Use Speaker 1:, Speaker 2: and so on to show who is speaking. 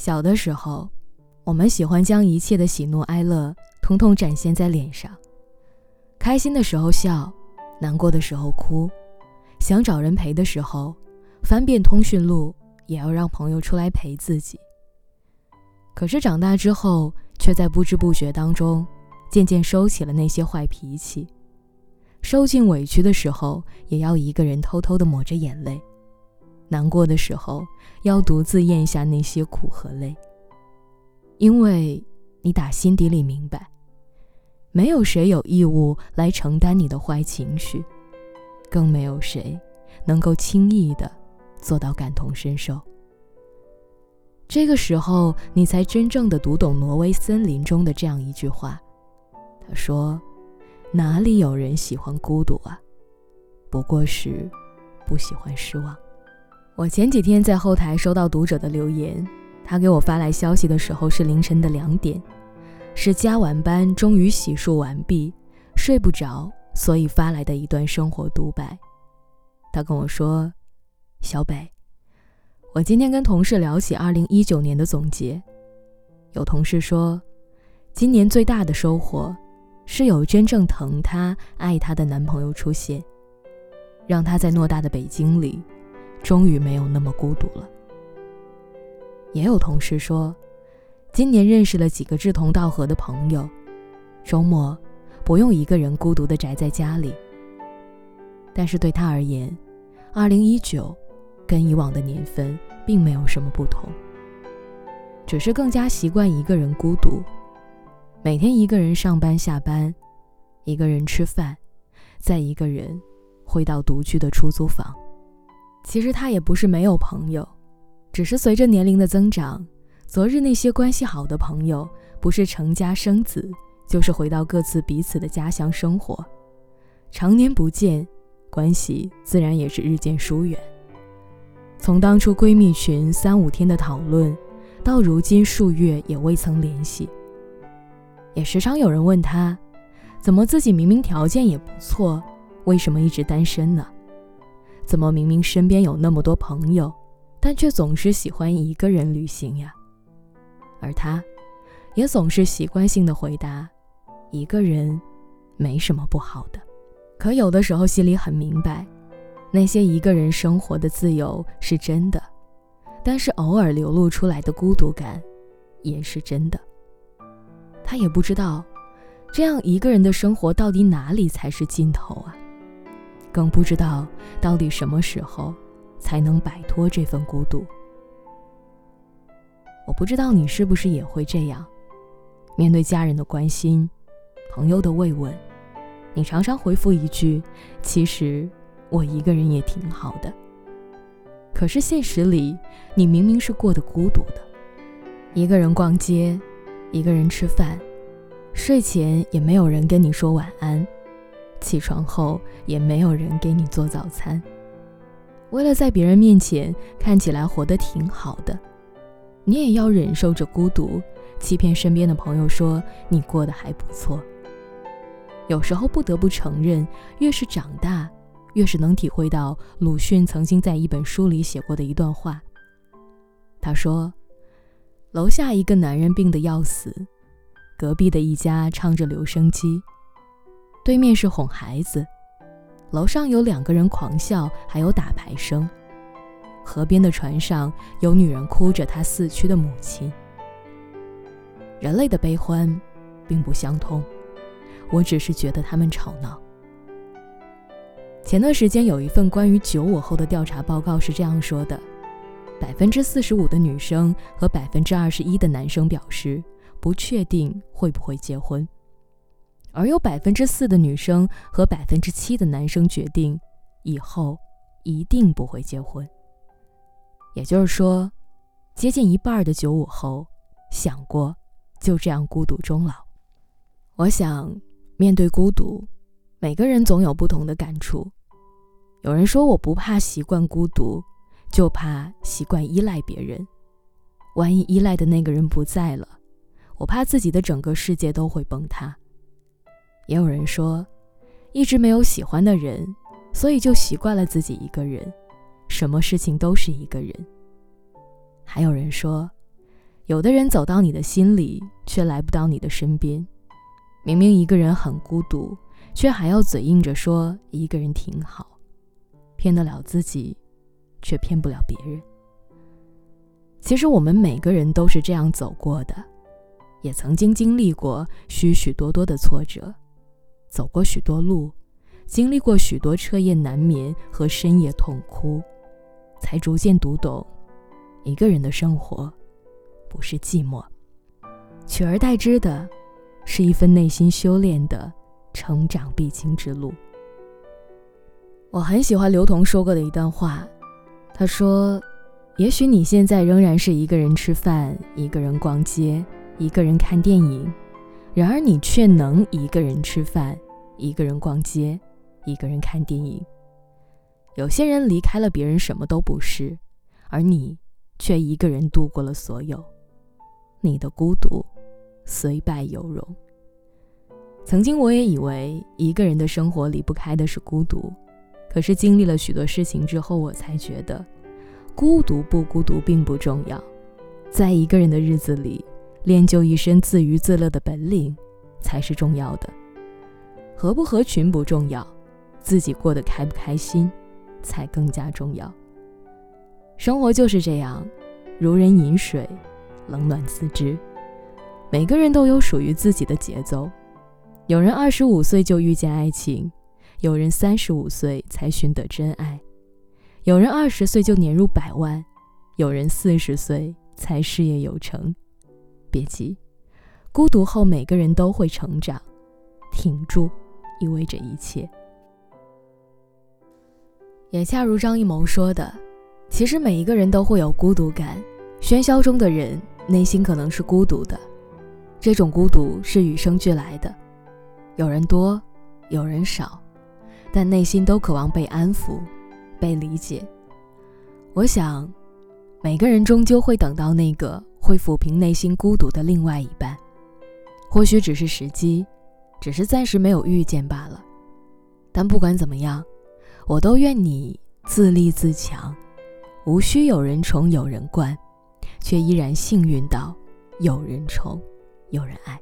Speaker 1: 小的时候，我们喜欢将一切的喜怒哀乐通通展现在脸上，开心的时候笑，难过的时候哭，想找人陪的时候，翻遍通讯录也要让朋友出来陪自己。可是长大之后，却在不知不觉当中，渐渐收起了那些坏脾气，受尽委屈的时候，也要一个人偷偷的抹着眼泪。难过的时候，要独自咽下那些苦和泪，因为你打心底里明白，没有谁有义务来承担你的坏情绪，更没有谁能够轻易的做到感同身受。这个时候，你才真正的读懂挪威森林中的这样一句话：“他说，哪里有人喜欢孤独啊？不过是不喜欢失望。”我前几天在后台收到读者的留言，他给我发来消息的时候是凌晨的两点，是加完班终于洗漱完毕，睡不着，所以发来的一段生活独白。他跟我说：“小北，我今天跟同事聊起二零一九年的总结，有同事说，今年最大的收获是有真正疼她、爱她的男朋友出现，让她在偌大的北京里。”终于没有那么孤独了。也有同事说，今年认识了几个志同道合的朋友，周末不用一个人孤独的宅在家里。但是对他而言，二零一九跟以往的年份并没有什么不同，只是更加习惯一个人孤独，每天一个人上班下班，一个人吃饭，再一个人回到独居的出租房。其实他也不是没有朋友，只是随着年龄的增长，昨日那些关系好的朋友，不是成家生子，就是回到各自彼此的家乡生活，常年不见，关系自然也是日渐疏远。从当初闺蜜群三五天的讨论，到如今数月也未曾联系，也时常有人问他，怎么自己明明条件也不错，为什么一直单身呢？怎么明明身边有那么多朋友，但却总是喜欢一个人旅行呀？而他，也总是习惯性的回答：“一个人，没什么不好的。”可有的时候心里很明白，那些一个人生活的自由是真的，但是偶尔流露出来的孤独感，也是真的。他也不知道，这样一个人的生活到底哪里才是尽头啊？更不知道到底什么时候才能摆脱这份孤独。我不知道你是不是也会这样，面对家人的关心、朋友的慰问，你常常回复一句：“其实我一个人也挺好的。”可是现实里，你明明是过得孤独的，一个人逛街，一个人吃饭，睡前也没有人跟你说晚安。起床后也没有人给你做早餐。为了在别人面前看起来活得挺好的，你也要忍受着孤独，欺骗身边的朋友说你过得还不错。有时候不得不承认，越是长大，越是能体会到鲁迅曾经在一本书里写过的一段话。他说：“楼下一个男人病得要死，隔壁的一家唱着留声机。”对面是哄孩子，楼上有两个人狂笑，还有打牌声。河边的船上有女人哭着她死去的母亲。人类的悲欢并不相通，我只是觉得他们吵闹。前段时间有一份关于九五后的调查报告是这样说的：百分之四十五的女生和百分之二十一的男生表示不确定会不会结婚。而有百分之四的女生和百分之七的男生决定，以后一定不会结婚。也就是说，接近一半的九五后想过就这样孤独终老。我想，面对孤独，每个人总有不同的感触。有人说，我不怕习惯孤独，就怕习惯依赖别人。万一依赖的那个人不在了，我怕自己的整个世界都会崩塌。也有人说，一直没有喜欢的人，所以就习惯了自己一个人，什么事情都是一个人。还有人说，有的人走到你的心里，却来不到你的身边。明明一个人很孤独，却还要嘴硬着说一个人挺好，骗得了自己，却骗不了别人。其实我们每个人都是这样走过的，也曾经经历过许许多多的挫折，走过许多路，经历过许多彻夜难眠和深夜痛哭，才逐渐读懂，一个人的生活，不是寂寞，取而代之的。是一份内心修炼的成长必经之路。我很喜欢刘同说过的一段话，他说：“也许你现在仍然是一个人吃饭，一个人逛街，一个人看电影，然而你却能一个人吃饭，一个人逛街，一个人看电影。有些人离开了别人什么都不是，而你却一个人度过了所有。你的孤独。”虽败犹荣。曾经我也以为一个人的生活离不开的是孤独，可是经历了许多事情之后，我才觉得，孤独不孤独并不重要，在一个人的日子里，练就一身自娱自乐的本领才是重要的。合不合群不重要，自己过得开不开心才更加重要。生活就是这样，如人饮水，冷暖自知。每个人都有属于自己的节奏，有人二十五岁就遇见爱情，有人三十五岁才寻得真爱，有人二十岁就年入百万，有人四十岁才事业有成。别急，孤独后每个人都会成长，挺住意味着一切。也恰如张艺谋说的，其实每一个人都会有孤独感，喧嚣中的人内心可能是孤独的。这种孤独是与生俱来的，有人多，有人少，但内心都渴望被安抚、被理解。我想，每个人终究会等到那个会抚平内心孤独的另外一半，或许只是时机，只是暂时没有遇见罢了。但不管怎么样，我都愿你自立自强，无需有人宠有人惯，却依然幸运到有人宠。有人爱。